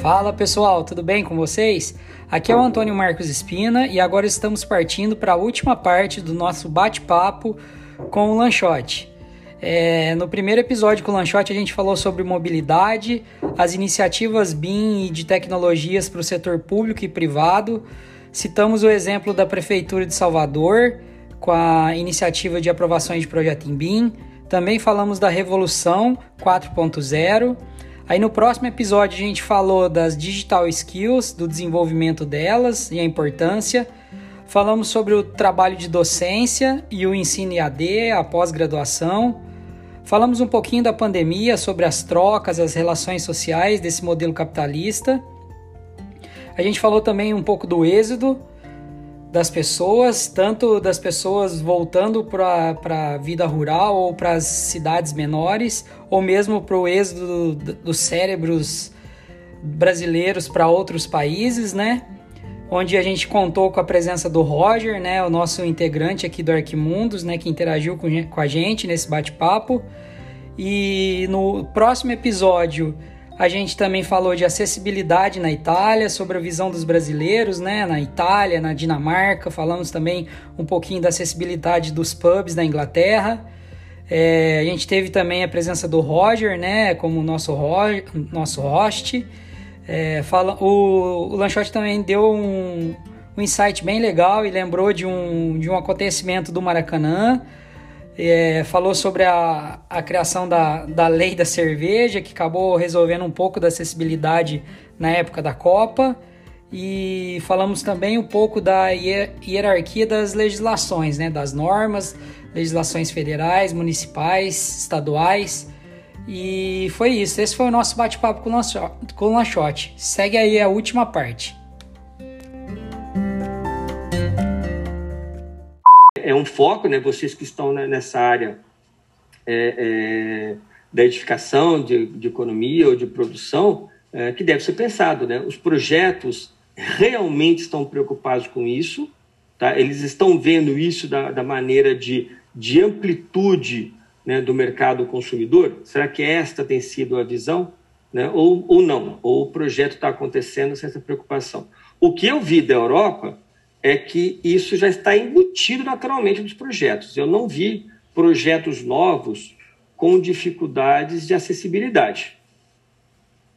Fala pessoal, tudo bem com vocês? Aqui é o Antônio Marcos Espina e agora estamos partindo para a última parte do nosso bate-papo com o Lanchote. É, no primeiro episódio com o Lanchote a gente falou sobre mobilidade, as iniciativas BIM e de tecnologias para o setor público e privado. Citamos o exemplo da Prefeitura de Salvador com a iniciativa de aprovações de projeto em BIM. Também falamos da Revolução 4.0 Aí no próximo episódio a gente falou das digital skills, do desenvolvimento delas e a importância. Falamos sobre o trabalho de docência e o ensino IAD, a pós-graduação. Falamos um pouquinho da pandemia, sobre as trocas, as relações sociais desse modelo capitalista. A gente falou também um pouco do êxodo das pessoas, tanto das pessoas voltando para a vida rural ou para as cidades menores, ou mesmo para o êxodo dos cérebros brasileiros para outros países, né? Onde a gente contou com a presença do Roger, né, o nosso integrante aqui do Arquimundos, né, que interagiu com a gente nesse bate-papo. E no próximo episódio a gente também falou de acessibilidade na Itália, sobre a visão dos brasileiros, né, na Itália, na Dinamarca. Falamos também um pouquinho da acessibilidade dos pubs na Inglaterra. É, a gente teve também a presença do Roger, né, como nosso, ro nosso host. É, fala, o, o Lanchote também deu um, um insight bem legal e lembrou de um, de um acontecimento do Maracanã é, falou sobre a, a criação da, da lei da cerveja, que acabou resolvendo um pouco da acessibilidade na época da Copa. E falamos também um pouco da hierarquia das legislações, né, das normas, legislações federais, municipais, estaduais. E foi isso. Esse foi o nosso bate-papo com o Lanchote. Segue aí a última parte. É um foco, né? Vocês que estão nessa área é, é, da edificação, de, de, economia ou de produção, é, que deve ser pensado, né? Os projetos realmente estão preocupados com isso, tá? Eles estão vendo isso da, da maneira de, de amplitude né, do mercado consumidor. Será que esta tem sido a visão? Né? Ou, ou não? Ou o projeto está acontecendo sem essa preocupação? O que eu vi da Europa é que isso já está embutido naturalmente nos projetos. Eu não vi projetos novos com dificuldades de acessibilidade.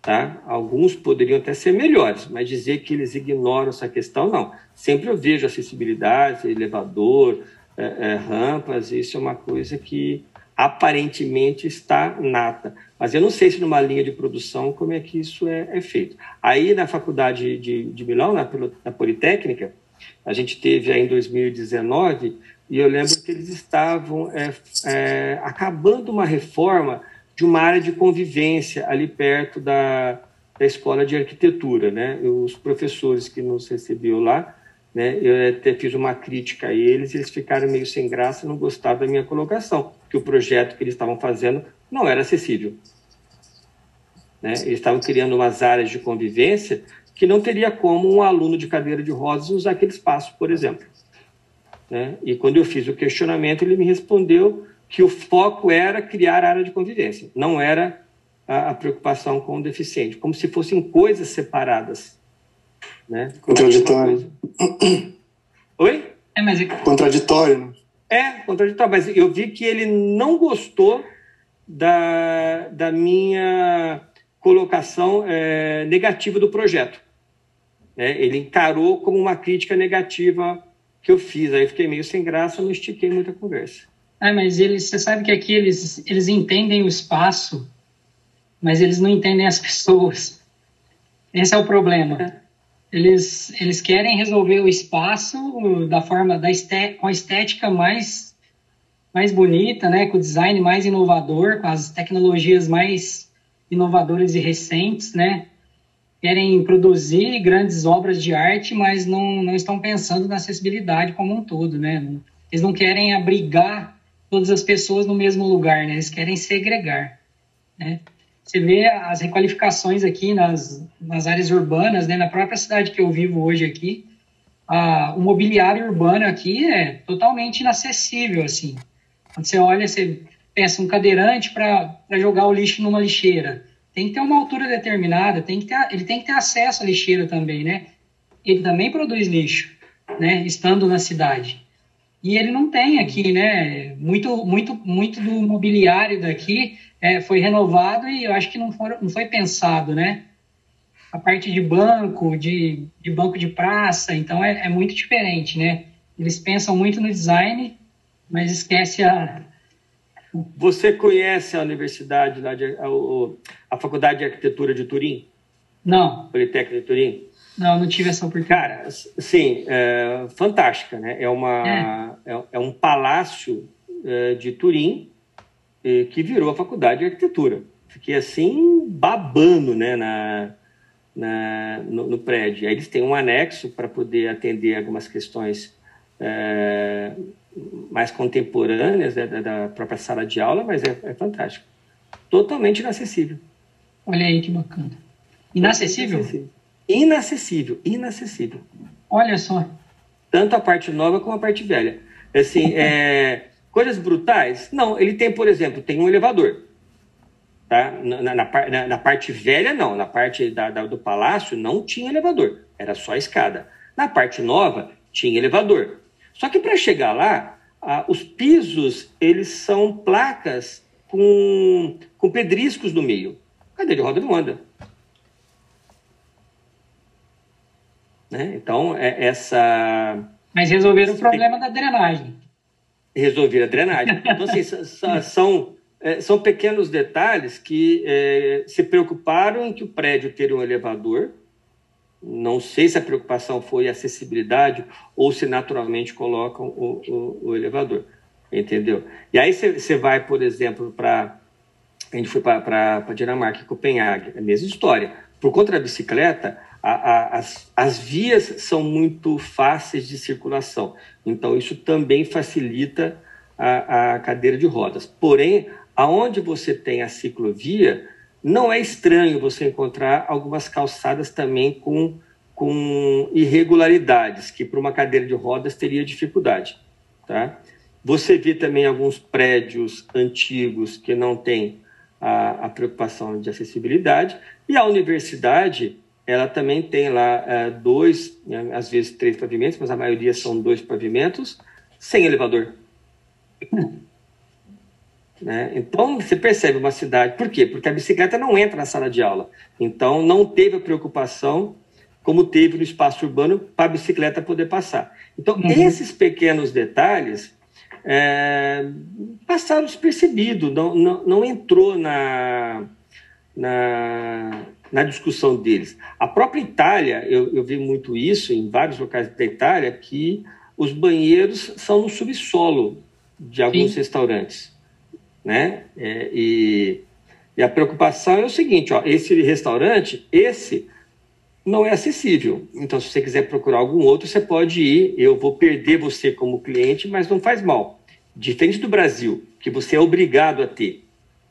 Tá? Alguns poderiam até ser melhores, mas dizer que eles ignoram essa questão, não. Sempre eu vejo acessibilidade, elevador, é, é, rampas, isso é uma coisa que aparentemente está nata. Mas eu não sei se numa linha de produção como é que isso é, é feito. Aí na faculdade de, de Milão, na, na Politécnica, a gente teve aí em 2019 e eu lembro que eles estavam é, é, acabando uma reforma de uma área de convivência ali perto da, da escola de arquitetura, né? Os professores que nos recebiam lá, né? Eu até fiz uma crítica a eles, eles ficaram meio sem graça, não gostaram da minha colocação, que o projeto que eles estavam fazendo não era acessível. Né? Eles estavam criando umas áreas de convivência que não teria como um aluno de cadeira de rodas usar aquele espaço, por exemplo. Né? E quando eu fiz o questionamento, ele me respondeu que o foco era criar área de convivência, não era a, a preocupação com o deficiente, como se fossem coisas separadas. Né? Contraditório. Oi? É, mas... É contraditório. Né? É, contraditório, mas eu vi que ele não gostou da, da minha colocação é, negativa do projeto. Né? Ele encarou como uma crítica negativa que eu fiz. Aí eu fiquei meio sem graça, não estiquei muita conversa. Ah, mas eles, você sabe que aqui eles, eles entendem o espaço, mas eles não entendem as pessoas. Esse é o problema. É. Eles, eles querem resolver o espaço da forma da estética, com a estética mais mais bonita, né, com o design mais inovador, com as tecnologias mais inovadoras e recentes, né, querem produzir grandes obras de arte, mas não, não estão pensando na acessibilidade como um todo, né? Eles não querem abrigar todas as pessoas no mesmo lugar, né? Eles querem segregar, né? Você vê as requalificações aqui nas, nas áreas urbanas, né? Na própria cidade que eu vivo hoje aqui, a, o mobiliário urbano aqui é totalmente inacessível, assim. Quando você olha, você pensa um cadeirante para jogar o lixo numa lixeira tem que ter uma altura determinada, tem que ter, ele tem que ter acesso à lixeira também, né? Ele também produz lixo, né? Estando na cidade. E ele não tem aqui, né? Muito, muito, muito do mobiliário daqui é, foi renovado e eu acho que não, for, não foi pensado, né? A parte de banco, de, de banco de praça, então é, é muito diferente, né? Eles pensam muito no design, mas esquece a, você conhece a universidade a, a, Faculdade de Arquitetura de Turim? Não. Politécnica de Turim? Não, não tive essa oportunidade. Cara, sim, é, fantástica, né? É, uma, é. é, é um palácio é, de Turim que virou a Faculdade de Arquitetura. Fiquei assim babando, né, na, na no, no, prédio. Aí eles têm um anexo para poder atender algumas questões é, mais contemporâneas né, da, própria sala de aula, mas é, é, fantástico. Totalmente inacessível. Olha aí que bacana. Inacessível? Inacessível, inacessível. inacessível. Olha só. Tanto a parte nova como a parte velha. Assim, é, coisas brutais? Não, ele tem, por exemplo, tem um elevador. Tá? Na, na, na, na parte velha, não. Na parte da, da, do palácio, não tinha elevador. Era só escada. Na parte nova, tinha elevador. Só que para chegar lá, ah, os pisos eles são placas com, com pedriscos no meio. Cadeira de roda não anda. Né? Então, é essa. Mas resolveram o problema da drenagem. Resolver a drenagem. Então, assim, são, é, são pequenos detalhes que é, se preocuparam em que o prédio teria um elevador não sei se a preocupação foi acessibilidade ou se naturalmente colocam o, o, o elevador, entendeu? E aí você vai, por exemplo, para a gente foi para Dinamarca, Copenhague, a mesma história. Por conta da bicicleta, a, a, as, as vias são muito fáceis de circulação, então isso também facilita a, a cadeira de rodas. Porém, aonde você tem a ciclovia, não é estranho você encontrar algumas calçadas também com, com irregularidades, que para uma cadeira de rodas teria dificuldade. Tá? Você vê também alguns prédios antigos que não têm a, a preocupação de acessibilidade, e a universidade ela também tem lá é, dois, né, às vezes três pavimentos, mas a maioria são dois pavimentos, sem elevador. Né? Então, você percebe uma cidade. Por quê? Porque a bicicleta não entra na sala de aula. Então, não teve a preocupação como teve no espaço urbano para a bicicleta poder passar. Então, uhum. esses pequenos detalhes é, passaram despercebidos, não, não, não entrou na, na, na, discussão deles. A própria Itália, eu, eu vi muito isso em vários locais da Itália, que os banheiros são no subsolo de alguns Sim. restaurantes né? É, e, e, a preocupação é o seguinte, ó, esse restaurante, esse não é acessível. Então, se você quiser procurar algum outro, você pode ir. Eu vou perder você como cliente, mas não faz mal. Diferente do Brasil, que você é obrigado a ter.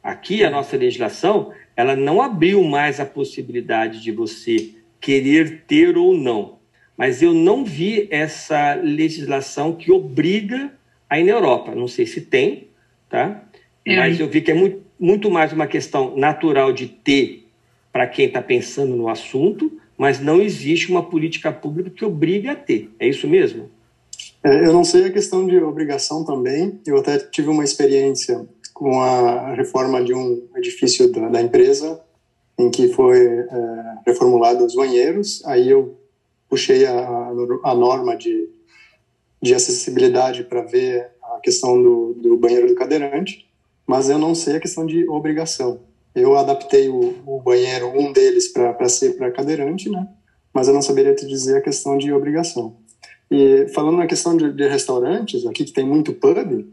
Aqui, a nossa legislação, ela não abriu mais a possibilidade de você querer ter ou não. Mas eu não vi essa legislação que obriga aí na Europa. Não sei se tem, tá? É. Mas eu vi que é muito, muito mais uma questão natural de ter para quem está pensando no assunto, mas não existe uma política pública que obrigue a ter. É isso mesmo? É, eu não sei a questão de obrigação também. Eu até tive uma experiência com a reforma de um edifício da, da empresa, em que foi é, reformulado os banheiros. Aí eu puxei a, a norma de, de acessibilidade para ver a questão do, do banheiro do cadeirante mas eu não sei a questão de obrigação. Eu adaptei o, o banheiro, um deles, para ser para cadeirante, né? Mas eu não saberia te dizer a questão de obrigação. E falando na questão de, de restaurantes, aqui que tem muito pub,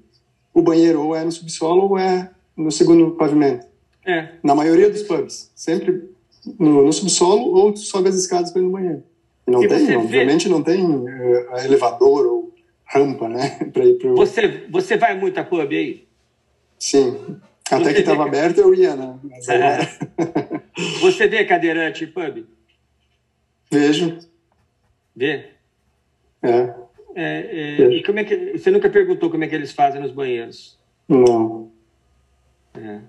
o banheiro ou é no subsolo ou é no segundo pavimento. É. Na maioria dos pubs. Sempre no, no subsolo ou sobe as escadas para ir no banheiro. E não e tem, obviamente vê... não tem uh, elevador ou rampa, né? para ir pro... você, você vai muito a pub aí? Sim. Até que estava aberto eu ia, né? Agora... Você vê cadeirante em pub? Vejo. Vê? É. é, é e como é que você nunca perguntou como é que eles fazem nos banheiros? Não. É.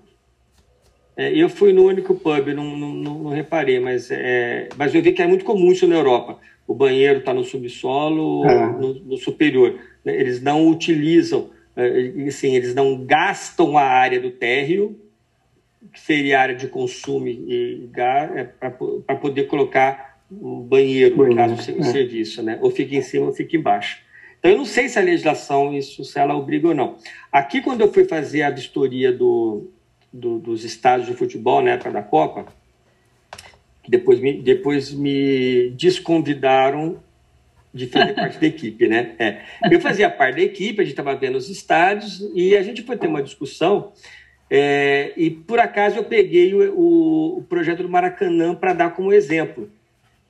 É, eu fui no único pub, não, não, não reparei, mas, é, mas eu vi que é muito comum isso na Europa. O banheiro está no subsolo, é. no, no, superior. Eles não utilizam, é, assim, eles não gastam a área do térreo, que seria a área de consumo e gás, é, para poder colocar o banheiro, no caso do é. serviço, né? Ou fica em cima ou fica embaixo. Então, eu não sei se a legislação, isso, se ela obriga ou não. Aqui, quando eu fui fazer a vistoria do, do, dos estádios de futebol na época da Copa, depois me, depois me desconvidaram de fazer parte da equipe, né? É. Eu fazia parte da equipe, a gente estava vendo os estádios e a gente foi ter uma discussão é, e por acaso eu peguei o, o, o projeto do Maracanã para dar como exemplo,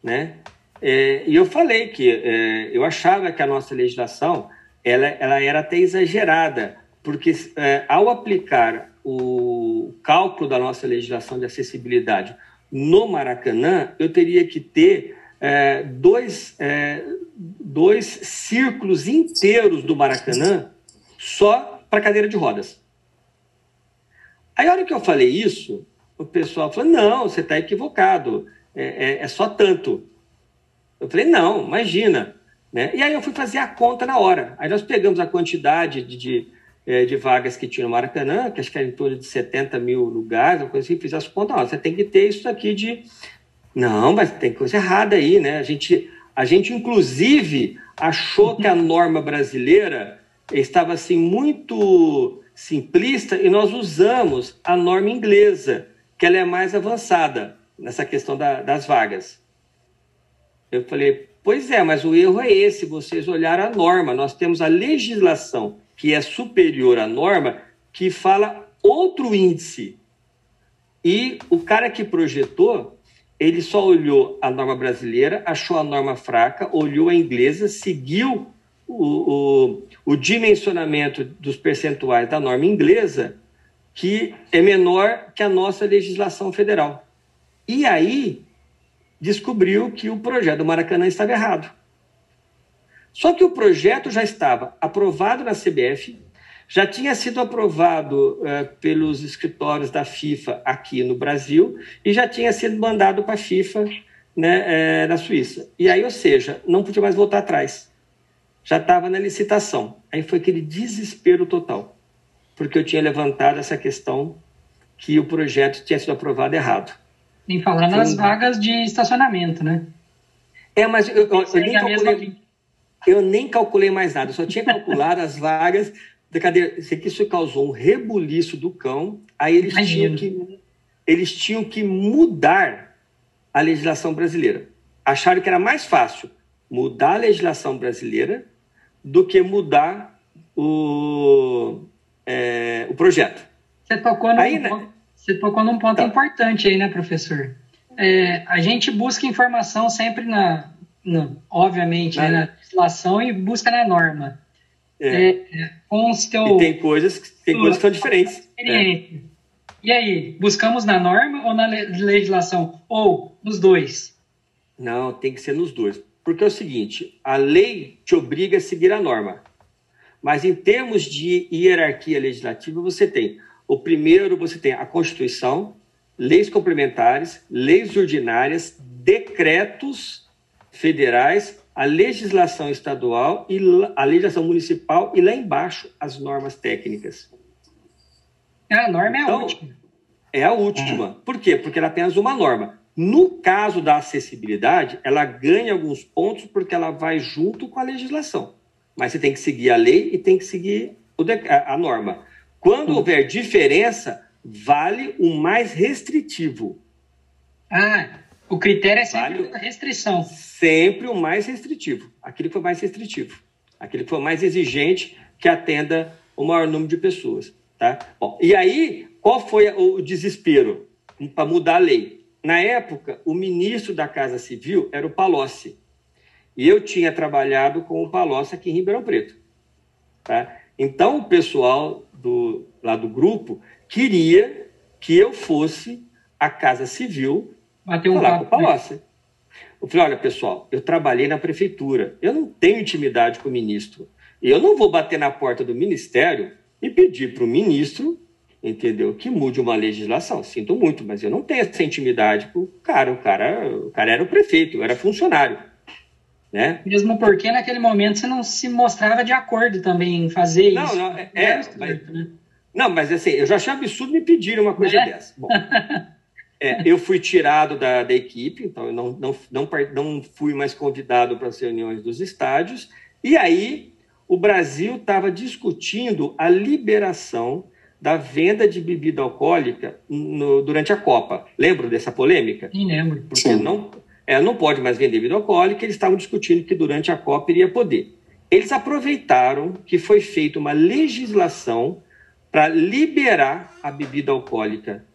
né? É, e eu falei que é, eu achava que a nossa legislação ela, ela era até exagerada, porque é, ao aplicar o cálculo da nossa legislação de acessibilidade no Maracanã, eu teria que ter é, dois, é, dois círculos inteiros do Maracanã só para cadeira de rodas. Aí, a hora que eu falei isso, o pessoal falou: não, você está equivocado, é, é, é, só tanto. Eu falei: não, imagina. Né? E aí eu fui fazer a conta na hora. Aí nós pegamos a quantidade de, de é, de vagas que tinha no Maracanã, que acho que era em torno de 70 mil lugares, uma coisa assim, fiz as contas, ó, você tem que ter isso aqui de... Não, mas tem coisa errada aí, né? A gente, a gente inclusive, achou que a norma brasileira estava, assim, muito simplista e nós usamos a norma inglesa, que ela é mais avançada nessa questão da, das vagas. Eu falei, pois é, mas o erro é esse, vocês olharam a norma, nós temos a legislação que é superior à norma, que fala outro índice. E o cara que projetou, ele só olhou a norma brasileira, achou a norma fraca, olhou a inglesa, seguiu o, o, o dimensionamento dos percentuais da norma inglesa, que é menor que a nossa legislação federal. E aí descobriu que o projeto do Maracanã estava errado. Só que o projeto já estava aprovado na CBF, já tinha sido aprovado uh, pelos escritórios da FIFA aqui no Brasil e já tinha sido mandado para a FIFA né, é, na Suíça. E aí, ou seja, não podia mais voltar atrás. Já estava na licitação. Aí foi aquele desespero total, porque eu tinha levantado essa questão que o projeto tinha sido aprovado errado. Em falar nas vagas de estacionamento, né? É, mas eu, eu, eu nem calculei, eu nem calculei mais nada, eu só tinha calculado as vagas da cadeira. Sei que isso causou um rebuliço do cão. Aí eles tinham, que, eles tinham que mudar a legislação brasileira. Acharam que era mais fácil mudar a legislação brasileira do que mudar o, é, o projeto. Você tocou num, aí, né? ponto, você tocou num ponto tá. importante aí, né, professor? É, a gente busca informação sempre na, no, obviamente, né, na legislação e busca na norma. É. É, com os e tem coisas, tem coisas que são diferentes. É. E aí, buscamos na norma ou na legislação? Ou nos dois? Não, tem que ser nos dois. Porque é o seguinte, a lei te obriga a seguir a norma. Mas em termos de hierarquia legislativa, você tem o primeiro, você tem a Constituição, leis complementares, leis ordinárias, decretos federais, a legislação estadual e a legislação municipal e lá embaixo as normas técnicas. É, a norma é então, a última. É a última. Por quê? Porque ela é apenas uma norma. No caso da acessibilidade, ela ganha alguns pontos porque ela vai junto com a legislação. Mas você tem que seguir a lei e tem que seguir a norma. Quando hum. houver diferença, vale o mais restritivo. Ah, o critério é sempre vale, a restrição. Sempre o mais restritivo. Aquele que for mais restritivo. Aquele que for mais exigente que atenda o maior número de pessoas. Tá? Bom, e aí, qual foi o desespero para mudar a lei? Na época, o ministro da Casa Civil era o Palocci. E eu tinha trabalhado com o Palocci aqui em Ribeirão Preto. Tá? Então, o pessoal do, lá do grupo queria que eu fosse à Casa Civil Um falar papo, com o Palocci. Né? Eu falei, olha, pessoal, eu trabalhei na prefeitura, eu não tenho intimidade com o ministro. Eu não vou bater na porta do ministério e pedir para o ministro entendeu? Que mude uma legislação. Sinto muito, mas eu não tenho essa intimidade com o cara. O cara, o cara era o prefeito, eu era funcionário. Né? Mesmo porque naquele momento você não se mostrava de acordo também em fazer não, isso. Não, é, é mas, né? não, mas assim, eu já achei absurdo me pedirem uma coisa é? dessa. Bom, é, eu fui tirado da, da equipe, então eu não, não, não, não fui mais convidado para as reuniões dos estádios, e aí o Brasil estava discutindo a liberação da venda de bebida alcoólica no, durante a Copa. Lembram dessa polêmica? Sim, lembro. Porque Sim. não, é, não pode mais vender bebida alcoólica, eles estavam discutindo que durante a Copa iria poder. Eles aproveitaram que foi feita uma legislação para liberar a bebida alcoólica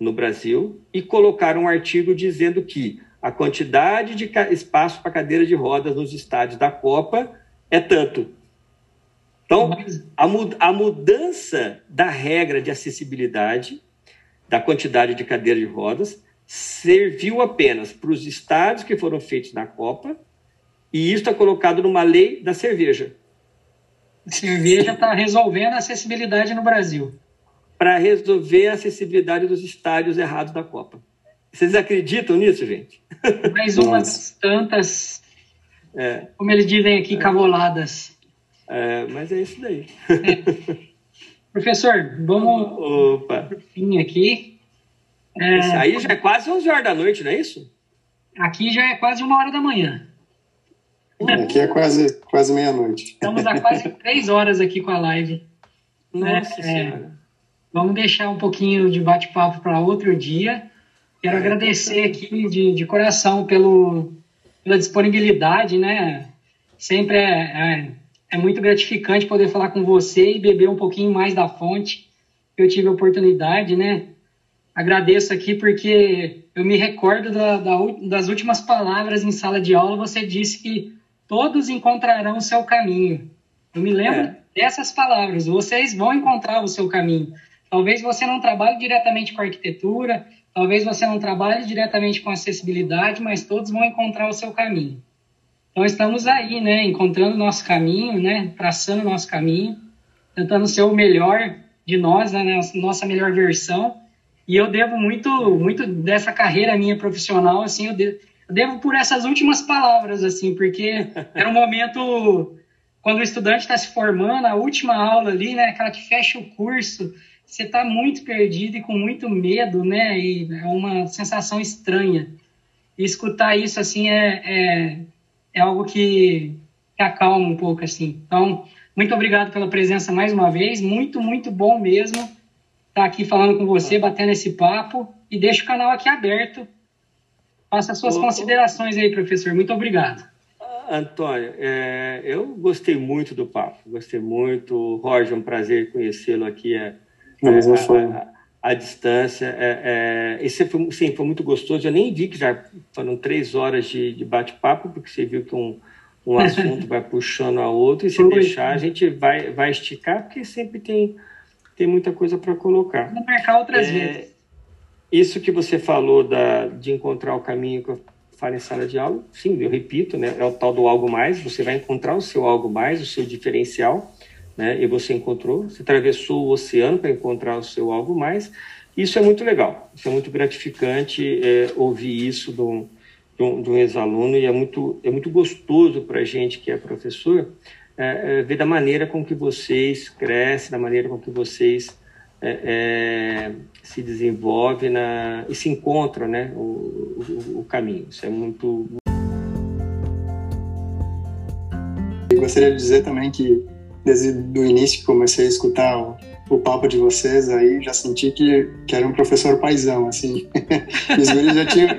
no Brasil e colocaram um artigo dizendo que a quantidade de espaço para cadeira de rodas nos estádios da Copa é tanto. Então, a, a mudança da regra de acessibilidade, da quantidade de cadeira de rodas, serviu apenas para os estádios que foram feitos na Copa, e isso está colocado numa lei da cerveja. A cerveja está resolvendo a acessibilidade no Brasil. Para resolver a acessibilidade dos estádios errados da Copa. Vocês acreditam nisso, gente? Mais uma das tantas, é. como eles dizem aqui, cavoladas. É, mas é isso daí. É. Professor, vamos Opa. fim aqui. É, isso aí já é quase 11 horas da noite, não é isso? Aqui já é quase uma hora da manhã. Aqui é quase, quase meia-noite. Estamos há quase três horas aqui com a live. Nossa é, Vamos deixar um pouquinho de bate-papo para outro dia. Quero é, agradecer aqui de, de coração pelo, pela disponibilidade, né? Sempre é, é é muito gratificante poder falar com você e beber um pouquinho mais da fonte que eu tive a oportunidade, né? Agradeço aqui porque eu me recordo da, da, das últimas palavras em sala de aula. Você disse que todos encontrarão o seu caminho. Eu me lembro é. dessas palavras. Vocês vão encontrar o seu caminho. Talvez você não trabalhe diretamente com arquitetura, talvez você não trabalhe diretamente com acessibilidade, mas todos vão encontrar o seu caminho. Então estamos aí, né, encontrando nosso caminho, né, traçando nosso caminho, tentando ser o melhor de nós, né, nossa melhor versão. E eu devo muito, muito dessa carreira minha profissional, assim, eu devo, eu devo por essas últimas palavras, assim, porque era um momento quando o estudante está se formando, a última aula ali, né, aquela que fecha o curso, você está muito perdido e com muito medo, né, e é uma sensação estranha. E escutar isso, assim, é, é é algo que, que acalma um pouco, assim. Então, muito obrigado pela presença mais uma vez. Muito, muito bom mesmo estar aqui falando com você, batendo esse papo. E deixa o canal aqui aberto. Faça as suas ô, considerações aí, professor. Muito obrigado. Antônio, é, eu gostei muito do papo, gostei muito. Roger, um prazer conhecê-lo aqui. É, a, a, a, distância. É, é, esse foi, sim, foi muito gostoso. Eu nem vi que já foram três horas de, de bate-papo, porque você viu que um, um assunto vai puxando a outro, e se foi. deixar, a gente vai, vai esticar, porque sempre tem, tem muita coisa para colocar. Vou marcar outras é, vezes. Isso que você falou da, de encontrar o caminho que eu falo em sala de aula, sim, eu repito, né, é o tal do algo mais, você vai encontrar o seu algo mais, o seu diferencial, né, e você encontrou, você atravessou o oceano para encontrar o seu algo mais, isso é muito legal, isso é muito gratificante é, ouvir isso de um, de um, um ex-aluno e é muito, é muito gostoso para a gente que é professor é, é, ver da maneira com que vocês crescem, da maneira com que vocês é, é, se desenvolvem na, e se encontram né, o, o, o caminho. Isso é muito. Eu gostaria de dizer também que desde o início que comecei a escutar o, o papo de vocês aí, já senti que, que era um professor paisão, assim. os guris já tinham,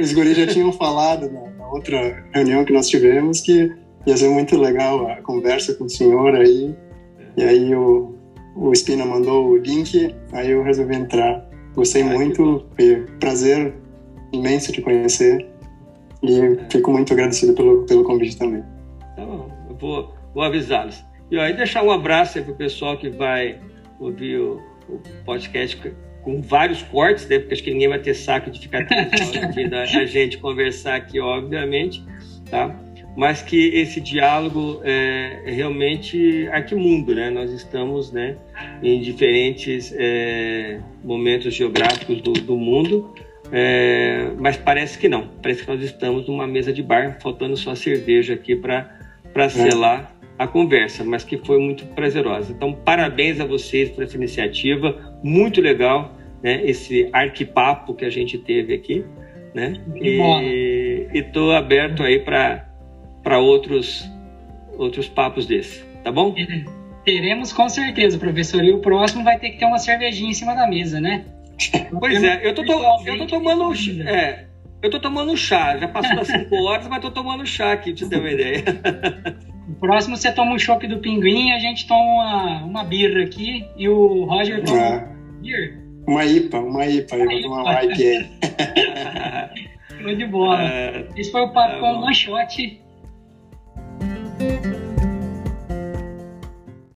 os guris já tinham falado na, na, outra reunião que nós tivemos que ia ser muito legal a conversa com o senhor aí. E aí o, o Espina mandou o link, aí eu resolvi entrar. Gostei muito, prazer imenso de conhecer e fico muito agradecido pelo, pelo convite também. Tá bom, eu vou, vou avisá-los. E aí deixar um abraço aí pro pessoal que vai ouvir o, o podcast com vários cortes, né? Porque acho que ninguém vai ter saco de ficar ouvindo a gente conversar aqui, obviamente, tá? mas que esse diálogo é, é realmente arquimundo, né? Nós estamos, né, em diferentes é, momentos geográficos do, do mundo, é, mas parece que não. Parece que nós estamos numa mesa de bar, faltando só cerveja aqui para para selar a conversa, mas que foi muito prazerosa. Então, parabéns a vocês por essa iniciativa, muito legal, né? Esse arquipapo que a gente teve aqui, né? E estou aberto aí para para outros outros papos desses, tá bom? Teremos com certeza, professor. E o próximo vai ter que ter uma cervejinha em cima da mesa, né? Pois é, eu tô, to, eu tô tomando é, eu tô tomando chá. Já passou das 5 horas, mas tô tomando chá aqui, pra você ter uma ideia. O próximo você toma um chopp do pinguim a gente toma uma, uma birra aqui e o Roger toma ah, uma IPA, uma IPA, uma tomar uma IPA. Show de bola. Uh, Esse foi o papo tá com o Lanchote